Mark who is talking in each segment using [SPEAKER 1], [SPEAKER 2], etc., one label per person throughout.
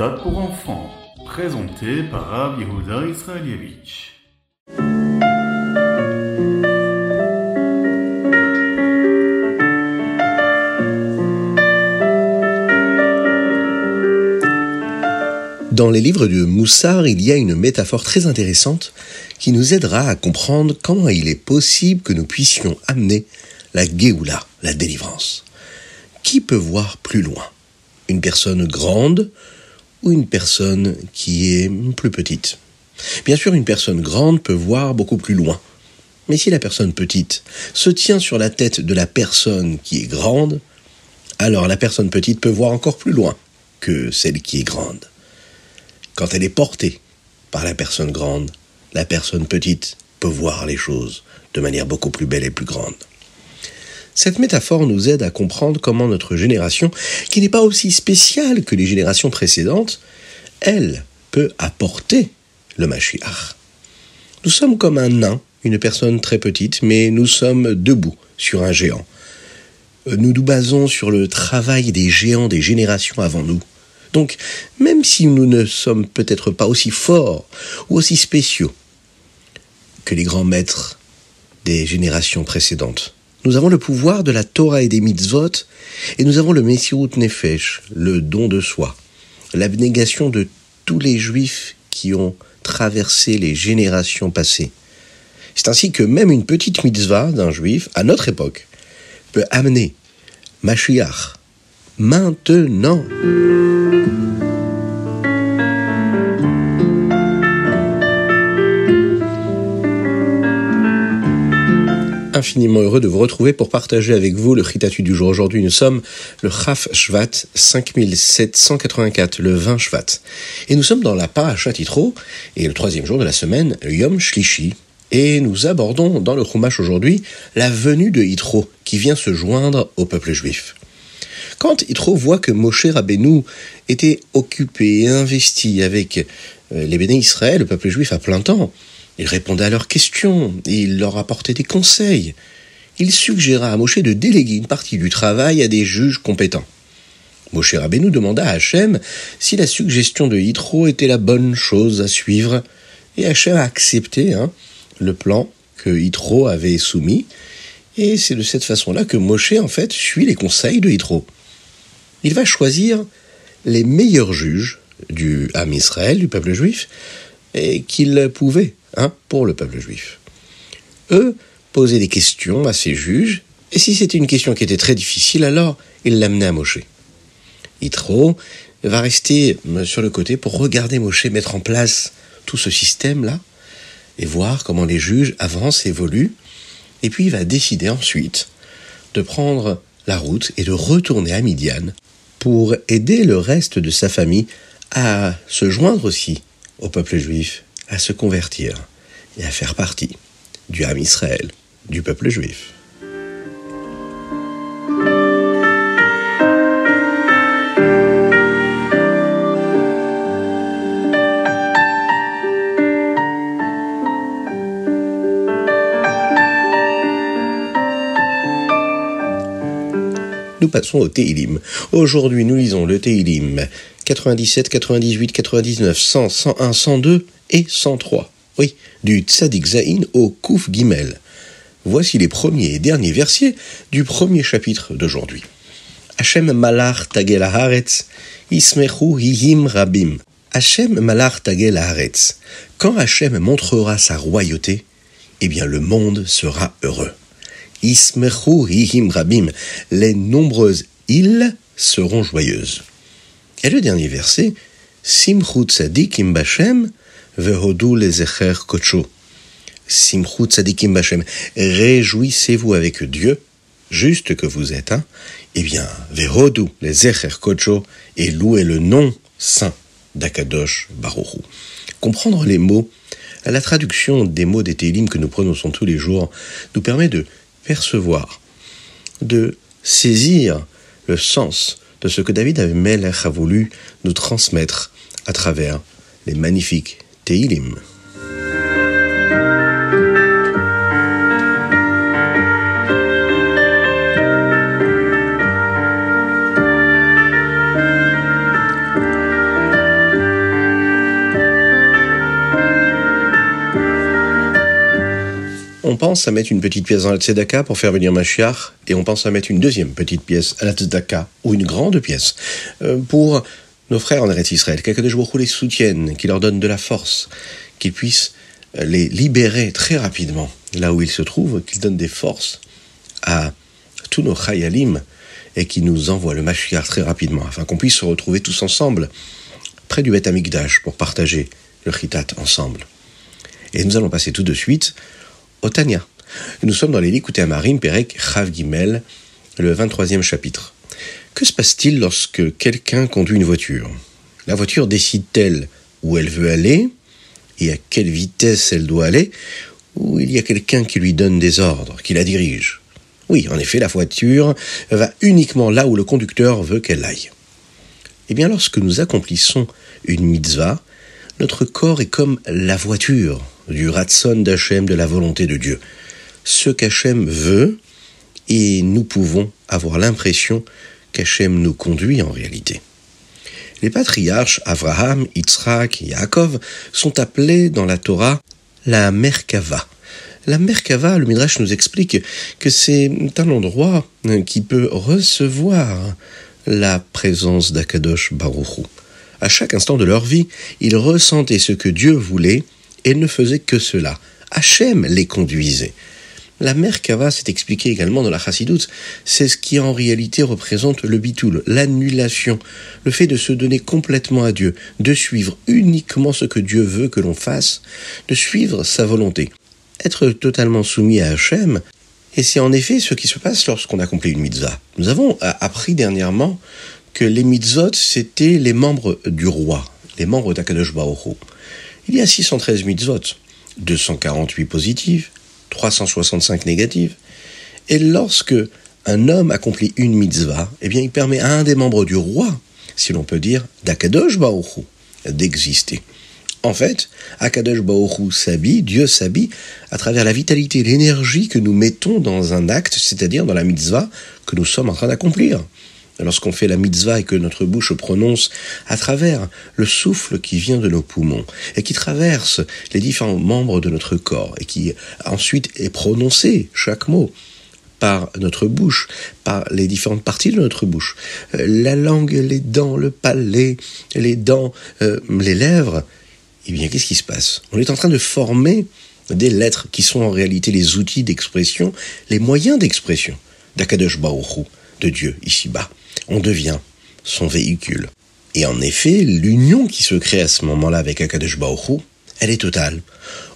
[SPEAKER 1] méthode pour enfants, présenté par Rav Yehuda.
[SPEAKER 2] Dans les livres de Moussard, il y a une métaphore très intéressante qui nous aidera à comprendre comment il est possible que nous puissions amener la Géoula, la délivrance. Qui peut voir plus loin? Une personne grande ou une personne qui est plus petite Bien sûr, une personne grande peut voir beaucoup plus loin. Mais si la personne petite se tient sur la tête de la personne qui est grande, alors la personne petite peut voir encore plus loin que celle qui est grande. Quand elle est portée par la personne grande, la personne petite peut voir les choses de manière beaucoup plus belle et plus grande. Cette métaphore nous aide à comprendre comment notre génération, qui n'est pas aussi spéciale que les générations précédentes, elle peut apporter le Mashiach. Nous sommes comme un nain, une personne très petite, mais nous sommes debout sur un géant. Nous nous basons sur le travail des géants des générations avant nous. Donc, même si nous ne sommes peut-être pas aussi forts ou aussi spéciaux que les grands maîtres des générations précédentes, nous avons le pouvoir de la Torah et des mitzvot, et nous avons le Messirut Nefesh, le don de soi, l'abnégation de tous les juifs qui ont traversé les générations passées. C'est ainsi que même une petite mitzvah d'un juif, à notre époque, peut amener Mashiach maintenant. Infiniment heureux de vous retrouver pour partager avec vous le Ritatu du jour. Aujourd'hui, nous sommes le Chaf Shvat 5784, le 20 Shvat. Et nous sommes dans la Parashat et le troisième jour de la semaine, Yom Shlishi. Et nous abordons dans le Chumash aujourd'hui la venue de Yitro, qui vient se joindre au peuple juif. Quand Yitro voit que Moshe Rabbeinu était occupé et investi avec euh, les béné Israël, le peuple juif à plein temps, il répondait à leurs questions, il leur apportait des conseils. Il suggéra à Moshe de déléguer une partie du travail à des juges compétents. Moshe Rabbeinu demanda à Hachem si la suggestion de Yitro était la bonne chose à suivre, et Hachem a accepté hein, le plan que Yitro avait soumis, et c'est de cette façon-là que Moshe, en fait, suit les conseils de Yitro. Il va choisir les meilleurs juges du Ham Israël, du peuple juif, et qu'il pouvait hein, pour le peuple juif. Eux posaient des questions à ces juges, et si c'était une question qui était très difficile, alors ils l'amenaient à Moshe. Yitro va rester euh, sur le côté pour regarder Moshe mettre en place tout ce système-là, et voir comment les juges avancent, évoluent, et puis il va décider ensuite de prendre la route et de retourner à Midian pour aider le reste de sa famille à se joindre aussi au peuple juif à se convertir et à faire partie du Ham Israël, du peuple juif. Nous passons au Teilim. Aujourd'hui, nous lisons le Teilim 97, 98, 99, 100, 101, 102 et 103. Oui, du Tzadik Zain au Kouf Gimel. Voici les premiers et derniers versets du premier chapitre d'aujourd'hui. Hachem malach tagel haaretz, hihim rabim. Hachem malach tagel haaretz. Quand Hachem montrera sa royauté, eh bien le monde sera heureux. Ismechu hihim rabim. Les nombreuses îles seront joyeuses. Et le dernier verset, Simchu tzadikim bashem, vehodu lezecher kocho. Simchu tzadikim bashem. Réjouissez-vous avec Dieu, juste que vous êtes, hein. Eh bien, vehodu lezecher kocho, et louez le nom saint d'Akadosh Baruchu. Comprendre les mots, la traduction des mots des Télim que nous prononçons tous les jours, nous permet de percevoir, de saisir le sens de ce que David Melech a voulu nous transmettre à travers les magnifiques on pense à mettre une petite pièce dans la tzedaka pour faire venir Mashiach, et on pense à mettre une deuxième petite pièce à la tzedaka, ou une grande pièce, euh, pour nos frères en Eretz Israël, de jours les soutiennent, qui leur donnent de la force, qu'ils puissent les libérer très rapidement là où ils se trouvent, qu'ils donnent des forces à tous nos chayalim et qui nous envoient le Mashiach très rapidement, afin qu'on puisse se retrouver tous ensemble près du Beth Amikdash pour partager le chitat ensemble. Et nous allons passer tout de suite au Tanya. Nous sommes dans les Likuté Amarim, Perek, Chav Gimel, le 23e chapitre. Que se passe-t-il lorsque quelqu'un conduit une voiture? La voiture décide-t-elle où elle veut aller? Et à quelle vitesse elle doit aller? Ou il y a quelqu'un qui lui donne des ordres, qui la dirige? Oui, en effet, la voiture va uniquement là où le conducteur veut qu'elle aille. Eh bien, lorsque nous accomplissons une mitzvah, notre corps est comme la voiture du ratson d'Hachem, de la volonté de Dieu. Ce qu'Hachem veut, et nous pouvons avoir l'impression qu'Hachem nous conduit en réalité. Les patriarches Abraham, Yitzhak, Yaakov sont appelés dans la Torah la Merkava. La Merkava, le Midrash nous explique que c'est un endroit qui peut recevoir la présence d'Akadosh Baruchou. À chaque instant de leur vie, ils ressentaient ce que Dieu voulait et ne faisaient que cela. Hachem les conduisait. La Merkava s'est expliquée également dans la Chassidoute. C'est ce qui en réalité représente le bitoul, l'annulation, le fait de se donner complètement à Dieu, de suivre uniquement ce que Dieu veut que l'on fasse, de suivre sa volonté. Être totalement soumis à Hachem, et c'est en effet ce qui se passe lorsqu'on accomplit une mitzvah. Nous avons appris dernièrement que les mitzvot, c'était les membres du roi, les membres d'Akadosh Baruch Il y a 613 mitzvot, 248 positives, 365 négatives. Et lorsque un homme accomplit une mitzvah, eh bien, il permet à un des membres du roi, si l'on peut dire, d'Akadosh Baoru, d'exister. En fait, Akadosh Baoru s'habille, Dieu s'habille à travers la vitalité, l'énergie que nous mettons dans un acte, c'est-à-dire dans la mitzvah que nous sommes en train d'accomplir lorsqu'on fait la mitzvah et que notre bouche prononce à travers le souffle qui vient de nos poumons et qui traverse les différents membres de notre corps et qui ensuite est prononcé, chaque mot, par notre bouche, par les différentes parties de notre bouche. Euh, la langue, les dents, le palais, les dents, euh, les lèvres. Eh bien, qu'est-ce qui se passe? On est en train de former des lettres qui sont en réalité les outils d'expression, les moyens d'expression d'Akadosh Baruch de Dieu ici-bas on devient son véhicule. Et en effet, l'union qui se crée à ce moment-là avec Akadosh Baruch elle est totale.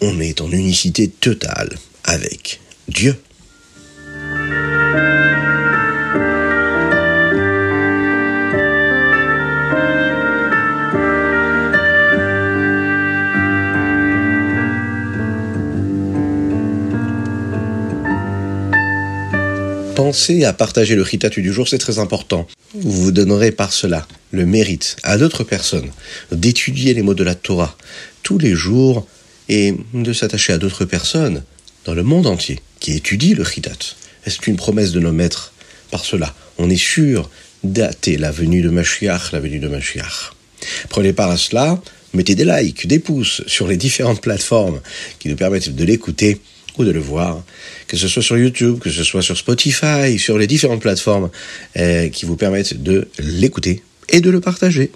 [SPEAKER 2] On est en unicité totale avec Dieu. Pensez à partager le ritatu du jour, c'est très important. Vous vous donnerez par cela le mérite à d'autres personnes d'étudier les mots de la Torah tous les jours et de s'attacher à d'autres personnes dans le monde entier qui étudient le ritat. C'est une promesse de nos maîtres. Par cela, on est sûr d'ater la venue de Mashiach, la venue de Mashiach? Prenez part à cela, mettez des likes, des pouces sur les différentes plateformes qui nous permettent de l'écouter de le voir, que ce soit sur YouTube, que ce soit sur Spotify, sur les différentes plateformes euh, qui vous permettent de l'écouter et de le partager.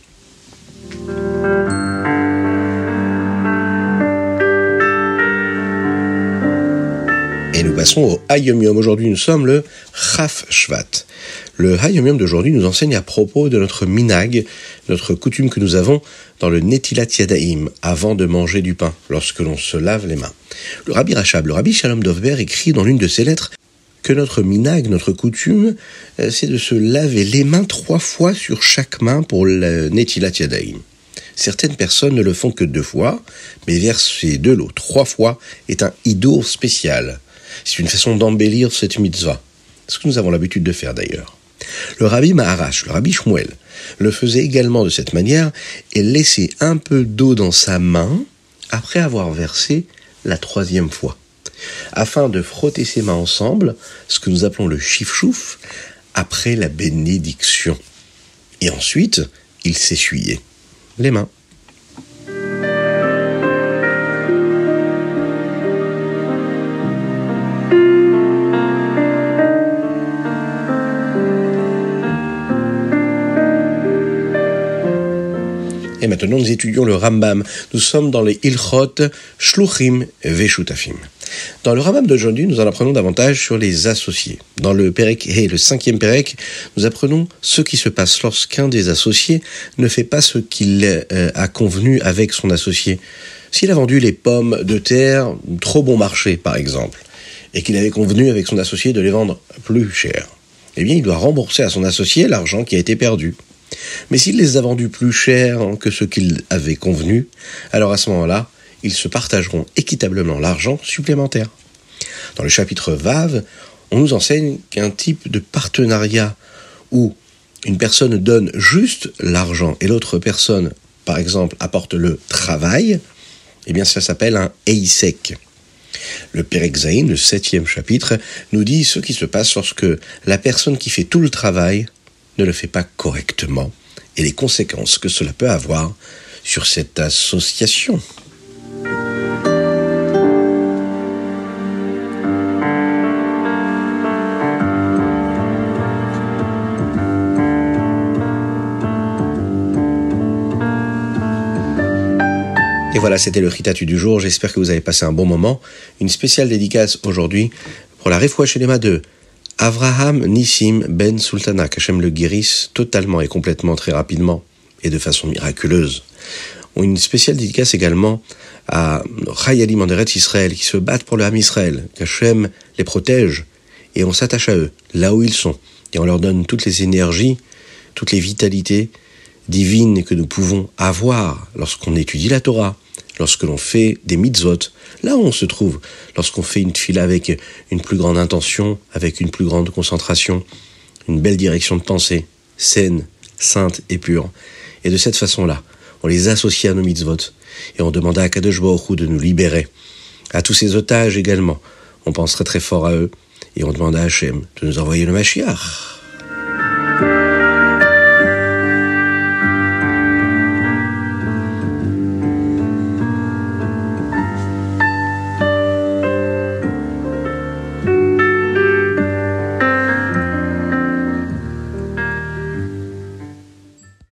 [SPEAKER 2] Et nous passons au Hayom Yom. Aujourd'hui, nous sommes le Chaf Shvat. Le Hayom Yom d'aujourd'hui nous enseigne à propos de notre minag, notre coutume que nous avons dans le Netilat Yadaim, avant de manger du pain, lorsque l'on se lave les mains. Le Rabbi Rachab, le Rabbi Shalom Dovber écrit dans l'une de ses lettres que notre minag, notre coutume, euh, c'est de se laver les mains trois fois sur chaque main pour le Netilat Yadaim. Certaines personnes ne le font que deux fois, mais verser de l'eau trois fois est un idour spécial. C'est une façon d'embellir cette mitzvah. Ce que nous avons l'habitude de faire d'ailleurs. Le rabbi Maharash, le rabbi Shmuel, le faisait également de cette manière et laissait un peu d'eau dans sa main après avoir versé la troisième fois, afin de frotter ses mains ensemble, ce que nous appelons le chifchouf, après la bénédiction. Et ensuite, il s'essuyait les mains. Nous étudions le Rambam. Nous sommes dans les Ilchot, Shluchim, Veshutafim. Dans le Rambam d'aujourd'hui, nous en apprenons davantage sur les associés. Dans le Perek et le cinquième Perek, nous apprenons ce qui se passe lorsqu'un des associés ne fait pas ce qu'il euh, a convenu avec son associé. S'il a vendu les pommes de terre trop bon marché, par exemple, et qu'il avait convenu avec son associé de les vendre plus cher, eh bien, il doit rembourser à son associé l'argent qui a été perdu. Mais s'il les a vendus plus cher que ce qu'il avait convenu, alors à ce moment-là, ils se partageront équitablement l'argent supplémentaire. Dans le chapitre Vav, on nous enseigne qu'un type de partenariat où une personne donne juste l'argent et l'autre personne, par exemple, apporte le travail, eh bien ça s'appelle un Eisek. Le Perek le septième chapitre, nous dit ce qui se passe lorsque la personne qui fait tout le travail ne le fait pas correctement et les conséquences que cela peut avoir sur cette association. Et voilà, c'était le Ritatu du jour. J'espère que vous avez passé un bon moment. Une spéciale dédicace aujourd'hui pour la chez les de Avraham Nissim Ben Sultana, qu'Hachem le guérisse totalement et complètement très rapidement et de façon miraculeuse. Une spéciale dédicace également à Chayali Manderet Israël qui se battent pour le Ham Israël, qu'Hachem les protège et on s'attache à eux, là où ils sont, et on leur donne toutes les énergies, toutes les vitalités divines que nous pouvons avoir lorsqu'on étudie la Torah, lorsque l'on fait des mitzvot, là où on se trouve, lorsqu'on fait une fila avec une plus grande intention, avec une plus grande concentration, une belle direction de pensée, saine, sainte et pure. Et de cette façon-là, on les associe à nos mitzvot, et on demande à Kadosh Baruch de nous libérer. À tous ces otages également, on pense très très fort à eux, et on demande à Hachem de nous envoyer le Mashiach.